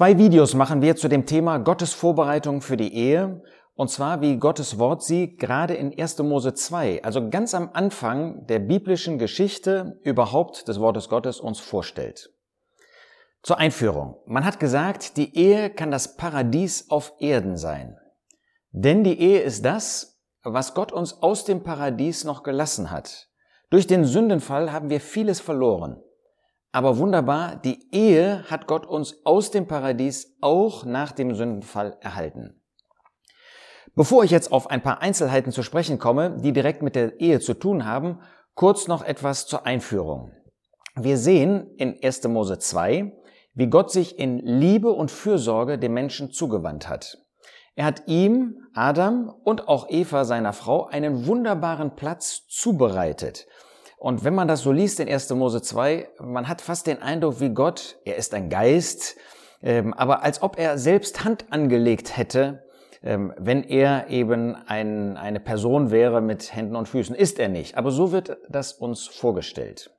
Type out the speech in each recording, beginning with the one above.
Zwei Videos machen wir zu dem Thema Gottes Vorbereitung für die Ehe und zwar wie Gottes Wort sie gerade in 1. Mose 2, also ganz am Anfang der biblischen Geschichte überhaupt des Wortes Gottes uns vorstellt. Zur Einführung. Man hat gesagt, die Ehe kann das Paradies auf Erden sein. Denn die Ehe ist das, was Gott uns aus dem Paradies noch gelassen hat. Durch den Sündenfall haben wir vieles verloren. Aber wunderbar, die Ehe hat Gott uns aus dem Paradies auch nach dem Sündenfall erhalten. Bevor ich jetzt auf ein paar Einzelheiten zu sprechen komme, die direkt mit der Ehe zu tun haben, kurz noch etwas zur Einführung. Wir sehen in 1. Mose 2, wie Gott sich in Liebe und Fürsorge dem Menschen zugewandt hat. Er hat ihm, Adam und auch Eva, seiner Frau, einen wunderbaren Platz zubereitet. Und wenn man das so liest in 1. Mose 2, man hat fast den Eindruck, wie Gott, er ist ein Geist, ähm, aber als ob er selbst Hand angelegt hätte, ähm, wenn er eben ein, eine Person wäre mit Händen und Füßen. Ist er nicht, aber so wird das uns vorgestellt.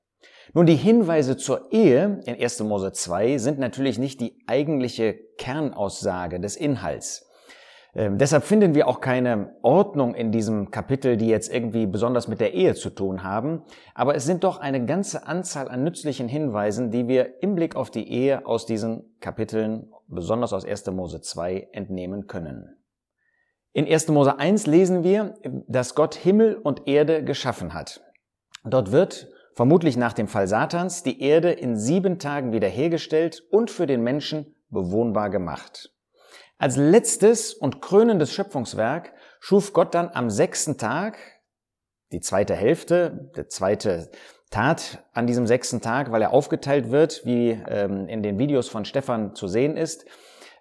Nun, die Hinweise zur Ehe in 1. Mose 2 sind natürlich nicht die eigentliche Kernaussage des Inhalts. Ähm, deshalb finden wir auch keine Ordnung in diesem Kapitel, die jetzt irgendwie besonders mit der Ehe zu tun haben. Aber es sind doch eine ganze Anzahl an nützlichen Hinweisen, die wir im Blick auf die Ehe aus diesen Kapiteln, besonders aus 1. Mose 2, entnehmen können. In 1. Mose 1 lesen wir, dass Gott Himmel und Erde geschaffen hat. Dort wird, vermutlich nach dem Fall Satans, die Erde in sieben Tagen wiederhergestellt und für den Menschen bewohnbar gemacht. Als letztes und krönendes Schöpfungswerk schuf Gott dann am sechsten Tag, die zweite Hälfte, der zweite Tat an diesem sechsten Tag, weil er aufgeteilt wird, wie ähm, in den Videos von Stefan zu sehen ist,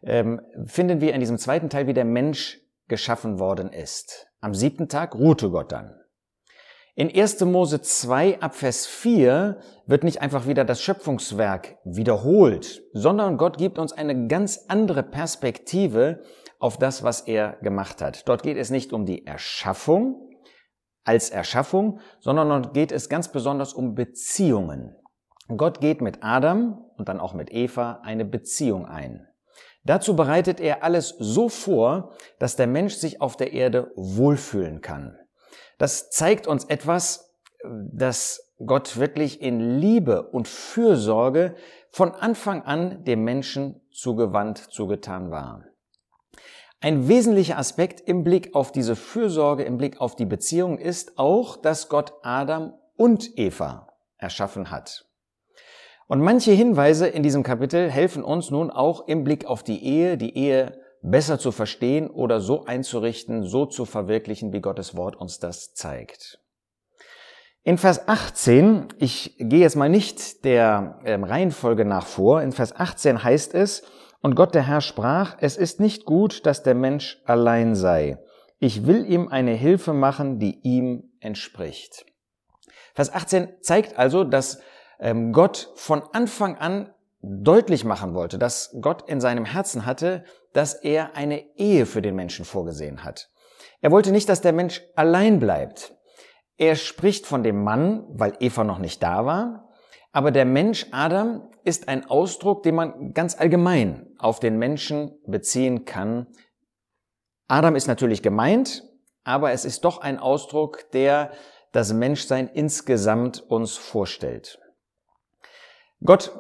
ähm, finden wir in diesem zweiten Teil, wie der Mensch geschaffen worden ist. Am siebten Tag ruhte Gott dann. In 1. Mose 2 ab Vers 4 wird nicht einfach wieder das Schöpfungswerk wiederholt, sondern Gott gibt uns eine ganz andere Perspektive auf das, was er gemacht hat. Dort geht es nicht um die Erschaffung als Erschaffung, sondern dort geht es ganz besonders um Beziehungen. Gott geht mit Adam und dann auch mit Eva eine Beziehung ein. Dazu bereitet er alles so vor, dass der Mensch sich auf der Erde wohlfühlen kann. Das zeigt uns etwas, dass Gott wirklich in Liebe und Fürsorge von Anfang an dem Menschen zugewandt, zugetan war. Ein wesentlicher Aspekt im Blick auf diese Fürsorge, im Blick auf die Beziehung ist auch, dass Gott Adam und Eva erschaffen hat. Und manche Hinweise in diesem Kapitel helfen uns nun auch im Blick auf die Ehe, die Ehe besser zu verstehen oder so einzurichten, so zu verwirklichen, wie Gottes Wort uns das zeigt. In Vers 18, ich gehe jetzt mal nicht der ähm, Reihenfolge nach vor, in Vers 18 heißt es, und Gott der Herr sprach, es ist nicht gut, dass der Mensch allein sei. Ich will ihm eine Hilfe machen, die ihm entspricht. Vers 18 zeigt also, dass ähm, Gott von Anfang an deutlich machen wollte, dass Gott in seinem Herzen hatte, dass er eine Ehe für den Menschen vorgesehen hat. Er wollte nicht, dass der Mensch allein bleibt. Er spricht von dem Mann, weil Eva noch nicht da war, aber der Mensch Adam ist ein Ausdruck, den man ganz allgemein auf den Menschen beziehen kann. Adam ist natürlich gemeint, aber es ist doch ein Ausdruck, der das Menschsein insgesamt uns vorstellt. Gott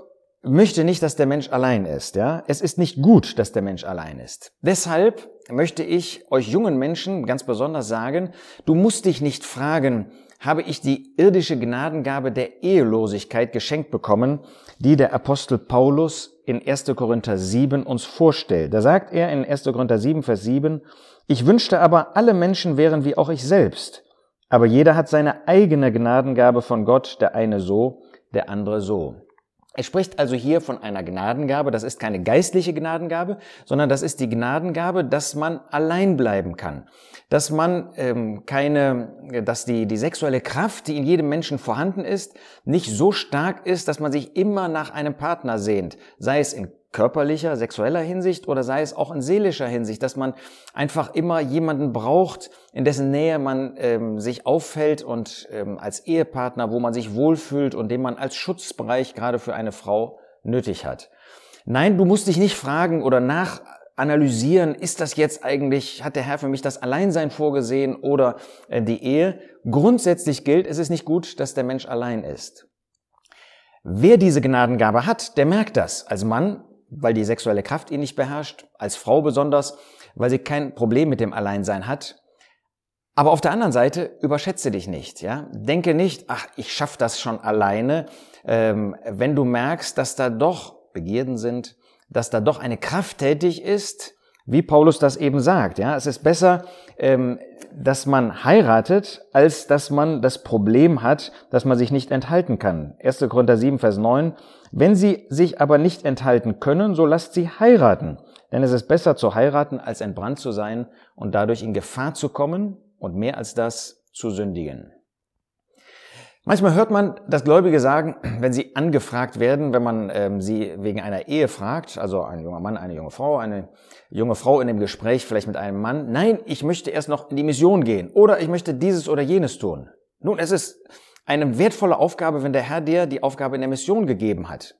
möchte nicht, dass der Mensch allein ist, ja. Es ist nicht gut, dass der Mensch allein ist. Deshalb möchte ich euch jungen Menschen ganz besonders sagen, du musst dich nicht fragen, habe ich die irdische Gnadengabe der Ehelosigkeit geschenkt bekommen, die der Apostel Paulus in 1. Korinther 7 uns vorstellt. Da sagt er in 1. Korinther 7, Vers 7, ich wünschte aber, alle Menschen wären wie auch ich selbst. Aber jeder hat seine eigene Gnadengabe von Gott, der eine so, der andere so. Er spricht also hier von einer Gnadengabe. Das ist keine geistliche Gnadengabe, sondern das ist die Gnadengabe, dass man allein bleiben kann, dass man ähm, keine, dass die die sexuelle Kraft, die in jedem Menschen vorhanden ist, nicht so stark ist, dass man sich immer nach einem Partner sehnt, sei es in körperlicher, sexueller Hinsicht oder sei es auch in seelischer Hinsicht, dass man einfach immer jemanden braucht, in dessen Nähe man ähm, sich auffällt und ähm, als Ehepartner, wo man sich wohlfühlt und den man als Schutzbereich gerade für eine Frau nötig hat. Nein, du musst dich nicht fragen oder nachanalysieren, ist das jetzt eigentlich, hat der Herr für mich das Alleinsein vorgesehen oder äh, die Ehe? Grundsätzlich gilt, es ist nicht gut, dass der Mensch allein ist. Wer diese Gnadengabe hat, der merkt das. Als Mann, weil die sexuelle Kraft ihn nicht beherrscht, als Frau besonders, weil sie kein Problem mit dem Alleinsein hat. Aber auf der anderen Seite überschätze dich nicht, ja. Denke nicht, ach, ich schaff das schon alleine. Ähm, wenn du merkst, dass da doch Begierden sind, dass da doch eine Kraft tätig ist, wie Paulus das eben sagt, ja. Es ist besser, ähm, dass man heiratet, als dass man das Problem hat, dass man sich nicht enthalten kann. 1. Korinther 7, Vers 9. Wenn sie sich aber nicht enthalten können, so lasst sie heiraten. Denn es ist besser zu heiraten, als entbrannt zu sein und dadurch in Gefahr zu kommen und mehr als das zu sündigen. Manchmal hört man das Gläubige sagen, wenn sie angefragt werden, wenn man ähm, sie wegen einer Ehe fragt, also ein junger Mann, eine junge Frau, eine junge Frau in dem Gespräch vielleicht mit einem Mann, nein, ich möchte erst noch in die Mission gehen oder ich möchte dieses oder jenes tun. Nun, es ist eine wertvolle Aufgabe, wenn der Herr dir die Aufgabe in der Mission gegeben hat.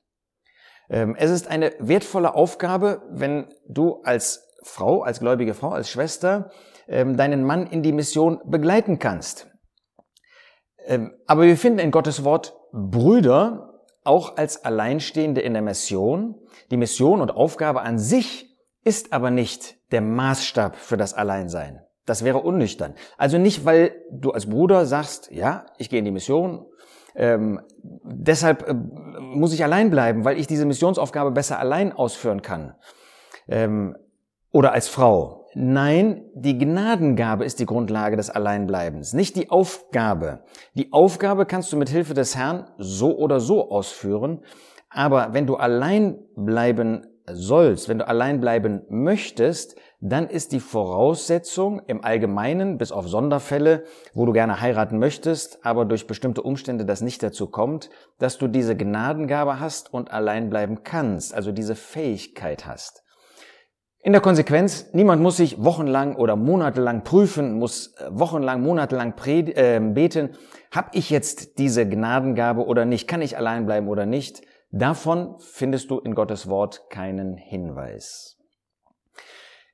Ähm, es ist eine wertvolle Aufgabe, wenn du als Frau, als gläubige Frau, als Schwester ähm, deinen Mann in die Mission begleiten kannst. Ähm, aber wir finden in Gottes Wort Brüder auch als Alleinstehende in der Mission. Die Mission und Aufgabe an sich ist aber nicht der Maßstab für das Alleinsein. Das wäre unnüchtern. Also nicht, weil du als Bruder sagst, ja, ich gehe in die Mission, ähm, deshalb äh, muss ich allein bleiben, weil ich diese Missionsaufgabe besser allein ausführen kann. Ähm, oder als Frau. Nein, die Gnadengabe ist die Grundlage des Alleinbleibens, nicht die Aufgabe. Die Aufgabe kannst du mit Hilfe des Herrn so oder so ausführen, aber wenn du allein bleiben sollst, wenn du allein bleiben möchtest, dann ist die Voraussetzung im Allgemeinen, bis auf Sonderfälle, wo du gerne heiraten möchtest, aber durch bestimmte Umstände das nicht dazu kommt, dass du diese Gnadengabe hast und allein bleiben kannst, also diese Fähigkeit hast. In der Konsequenz, niemand muss sich wochenlang oder monatelang prüfen, muss äh, wochenlang, monatelang äh, beten, habe ich jetzt diese Gnadengabe oder nicht, kann ich allein bleiben oder nicht. Davon findest du in Gottes Wort keinen Hinweis.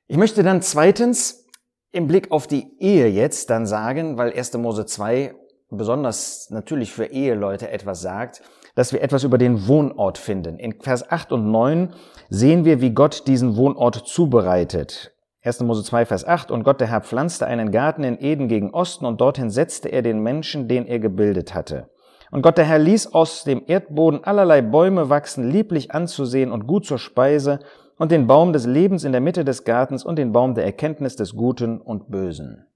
Ich möchte dann zweitens im Blick auf die Ehe jetzt dann sagen, weil 1. Mose 2 besonders natürlich für Eheleute etwas sagt, dass wir etwas über den Wohnort finden. In Vers 8 und 9 sehen wir, wie Gott diesen Wohnort zubereitet. 1. Mose 2, Vers 8. Und Gott, der Herr, pflanzte einen Garten in Eden gegen Osten und dorthin setzte er den Menschen, den er gebildet hatte. Und Gott, der Herr, ließ aus dem Erdboden allerlei Bäume wachsen, lieblich anzusehen und gut zur Speise, und den Baum des Lebens in der Mitte des Gartens und den Baum der Erkenntnis des Guten und Bösen.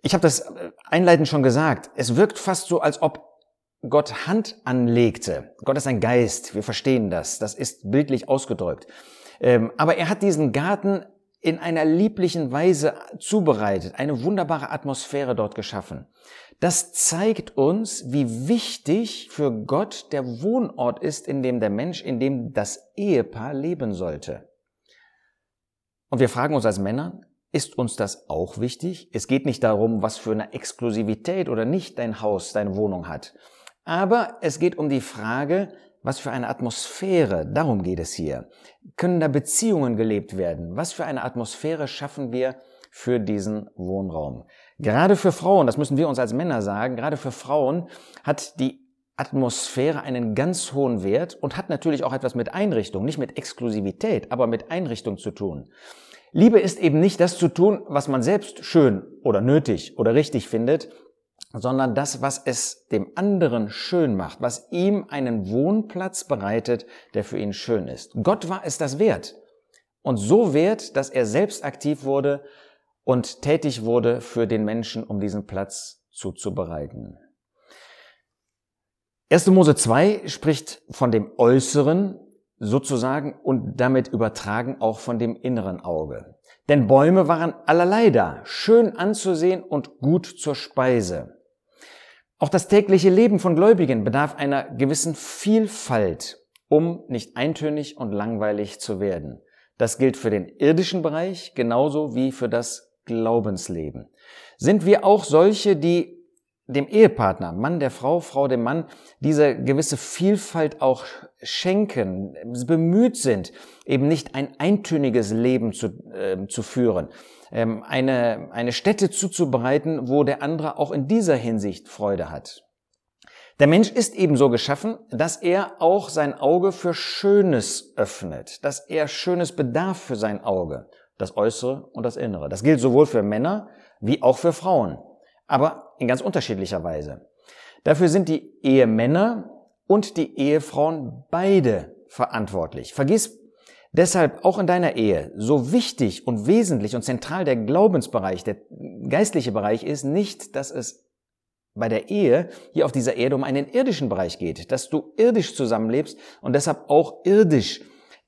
Ich habe das einleitend schon gesagt. Es wirkt fast so, als ob Gott Hand anlegte. Gott ist ein Geist, wir verstehen das, das ist bildlich ausgedrückt. Ähm, aber er hat diesen Garten in einer lieblichen Weise zubereitet, eine wunderbare Atmosphäre dort geschaffen. Das zeigt uns, wie wichtig für Gott der Wohnort ist, in dem der Mensch, in dem das Ehepaar leben sollte. Und wir fragen uns als Männer, ist uns das auch wichtig? Es geht nicht darum, was für eine Exklusivität oder nicht dein Haus, deine Wohnung hat. Aber es geht um die Frage, was für eine Atmosphäre, darum geht es hier. Können da Beziehungen gelebt werden? Was für eine Atmosphäre schaffen wir für diesen Wohnraum? Gerade für Frauen, das müssen wir uns als Männer sagen, gerade für Frauen hat die Atmosphäre einen ganz hohen Wert und hat natürlich auch etwas mit Einrichtung, nicht mit Exklusivität, aber mit Einrichtung zu tun. Liebe ist eben nicht das zu tun, was man selbst schön oder nötig oder richtig findet, sondern das, was es dem anderen schön macht, was ihm einen Wohnplatz bereitet, der für ihn schön ist. Gott war es das wert. Und so wert, dass er selbst aktiv wurde und tätig wurde für den Menschen, um diesen Platz zuzubereiten. 1. Mose 2 spricht von dem Äußeren sozusagen und damit übertragen auch von dem inneren Auge. Denn Bäume waren allerlei da, schön anzusehen und gut zur Speise. Auch das tägliche Leben von Gläubigen bedarf einer gewissen Vielfalt, um nicht eintönig und langweilig zu werden. Das gilt für den irdischen Bereich genauso wie für das Glaubensleben. Sind wir auch solche, die dem Ehepartner, Mann der Frau, Frau dem Mann, diese gewisse Vielfalt auch schenken, bemüht sind, eben nicht ein eintöniges Leben zu, äh, zu führen, ähm, eine, eine Stätte zuzubereiten, wo der andere auch in dieser Hinsicht Freude hat. Der Mensch ist ebenso geschaffen, dass er auch sein Auge für Schönes öffnet, dass er Schönes bedarf für sein Auge, das Äußere und das Innere. Das gilt sowohl für Männer wie auch für Frauen, aber in ganz unterschiedlicher Weise. Dafür sind die Ehemänner und die Ehefrauen beide verantwortlich. Vergiss deshalb auch in deiner Ehe, so wichtig und wesentlich und zentral der Glaubensbereich, der geistliche Bereich ist, nicht, dass es bei der Ehe hier auf dieser Erde um einen irdischen Bereich geht, dass du irdisch zusammenlebst und deshalb auch irdisch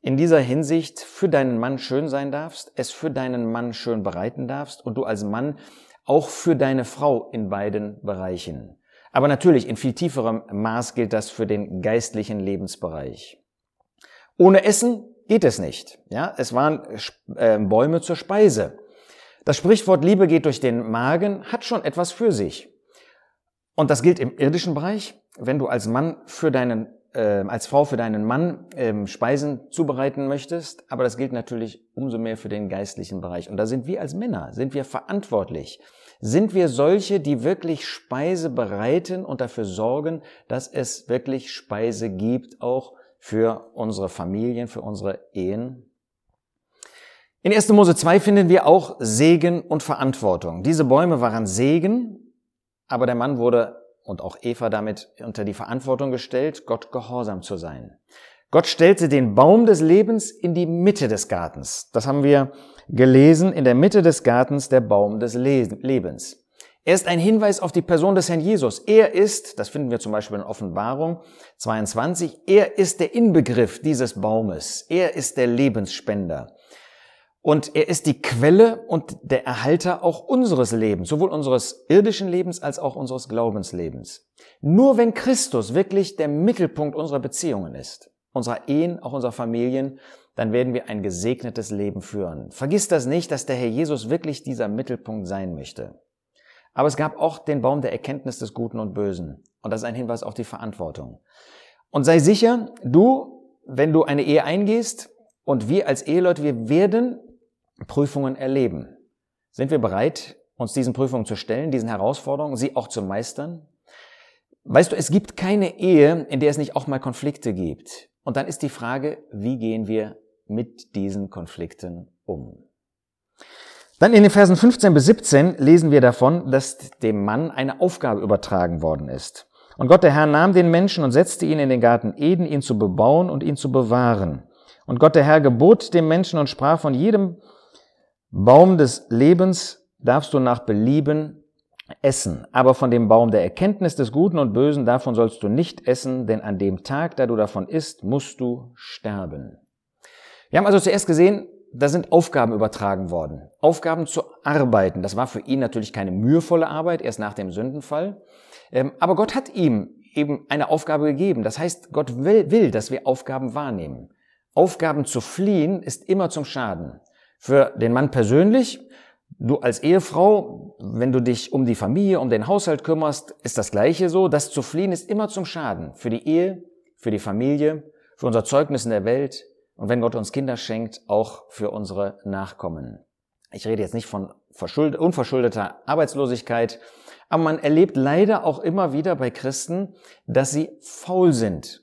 in dieser Hinsicht für deinen Mann schön sein darfst, es für deinen Mann schön bereiten darfst und du als Mann auch für deine Frau in beiden Bereichen. Aber natürlich in viel tieferem Maß gilt das für den geistlichen Lebensbereich. Ohne Essen geht es nicht. Ja, es waren äh, Bäume zur Speise. Das Sprichwort Liebe geht durch den Magen hat schon etwas für sich. Und das gilt im irdischen Bereich, wenn du als Mann für deinen äh, als Frau für deinen Mann ähm, Speisen zubereiten möchtest, aber das gilt natürlich umso mehr für den geistlichen Bereich. Und da sind wir als Männer, sind wir verantwortlich. Sind wir solche, die wirklich Speise bereiten und dafür sorgen, dass es wirklich Speise gibt, auch für unsere Familien, für unsere Ehen? In 1. Mose 2 finden wir auch Segen und Verantwortung. Diese Bäume waren Segen, aber der Mann wurde und auch Eva damit unter die Verantwortung gestellt, Gott gehorsam zu sein. Gott stellte den Baum des Lebens in die Mitte des Gartens. Das haben wir gelesen, in der Mitte des Gartens der Baum des Lebens. Er ist ein Hinweis auf die Person des Herrn Jesus. Er ist, das finden wir zum Beispiel in Offenbarung 22, er ist der Inbegriff dieses Baumes. Er ist der Lebensspender. Und er ist die Quelle und der Erhalter auch unseres Lebens, sowohl unseres irdischen Lebens als auch unseres Glaubenslebens. Nur wenn Christus wirklich der Mittelpunkt unserer Beziehungen ist, unserer Ehen, auch unserer Familien, dann werden wir ein gesegnetes Leben führen. Vergiss das nicht, dass der Herr Jesus wirklich dieser Mittelpunkt sein möchte. Aber es gab auch den Baum der Erkenntnis des Guten und Bösen. Und das ist ein Hinweis auf die Verantwortung. Und sei sicher, du, wenn du eine Ehe eingehst, und wir als Eheleute, wir werden Prüfungen erleben. Sind wir bereit, uns diesen Prüfungen zu stellen, diesen Herausforderungen, sie auch zu meistern? Weißt du, es gibt keine Ehe, in der es nicht auch mal Konflikte gibt. Und dann ist die Frage, wie gehen wir mit diesen Konflikten um? Dann in den Versen 15 bis 17 lesen wir davon, dass dem Mann eine Aufgabe übertragen worden ist. Und Gott der Herr nahm den Menschen und setzte ihn in den Garten Eden, ihn zu bebauen und ihn zu bewahren. Und Gott der Herr gebot dem Menschen und sprach von jedem Baum des Lebens darfst du nach Belieben essen. Aber von dem Baum der Erkenntnis des Guten und Bösen, davon sollst du nicht essen, denn an dem Tag, da du davon isst, musst du sterben. Wir haben also zuerst gesehen, da sind Aufgaben übertragen worden. Aufgaben zu arbeiten. Das war für ihn natürlich keine mühevolle Arbeit, erst nach dem Sündenfall. Ähm, aber Gott hat ihm eben eine Aufgabe gegeben. Das heißt, Gott will, will, dass wir Aufgaben wahrnehmen. Aufgaben zu fliehen ist immer zum Schaden. Für den Mann persönlich Du als Ehefrau, wenn du dich um die Familie, um den Haushalt kümmerst, ist das Gleiche so. Das zu fliehen ist immer zum Schaden. Für die Ehe, für die Familie, für unser Zeugnis in der Welt und wenn Gott uns Kinder schenkt, auch für unsere Nachkommen. Ich rede jetzt nicht von unverschuldeter Arbeitslosigkeit, aber man erlebt leider auch immer wieder bei Christen, dass sie faul sind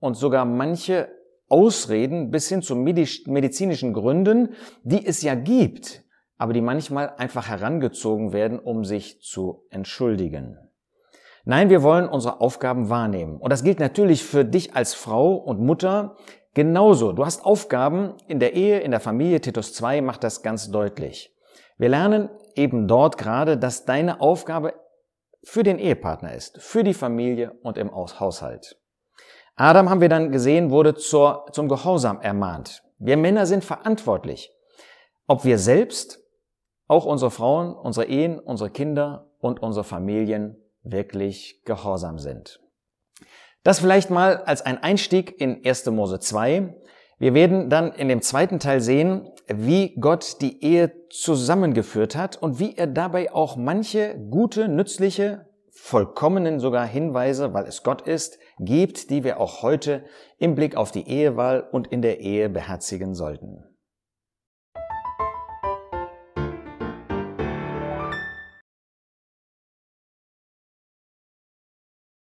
und sogar manche Ausreden bis hin zu medizinischen Gründen, die es ja gibt, aber die manchmal einfach herangezogen werden, um sich zu entschuldigen. Nein, wir wollen unsere Aufgaben wahrnehmen. Und das gilt natürlich für dich als Frau und Mutter genauso. Du hast Aufgaben in der Ehe, in der Familie. Titus 2 macht das ganz deutlich. Wir lernen eben dort gerade, dass deine Aufgabe für den Ehepartner ist, für die Familie und im Haushalt. Adam, haben wir dann gesehen, wurde zur, zum Gehorsam ermahnt. Wir Männer sind verantwortlich. Ob wir selbst auch unsere Frauen, unsere Ehen, unsere Kinder und unsere Familien wirklich gehorsam sind. Das vielleicht mal als ein Einstieg in 1. Mose 2. Wir werden dann in dem zweiten Teil sehen, wie Gott die Ehe zusammengeführt hat und wie er dabei auch manche gute, nützliche, vollkommenen sogar Hinweise, weil es Gott ist, gibt, die wir auch heute im Blick auf die Ehewahl und in der Ehe beherzigen sollten.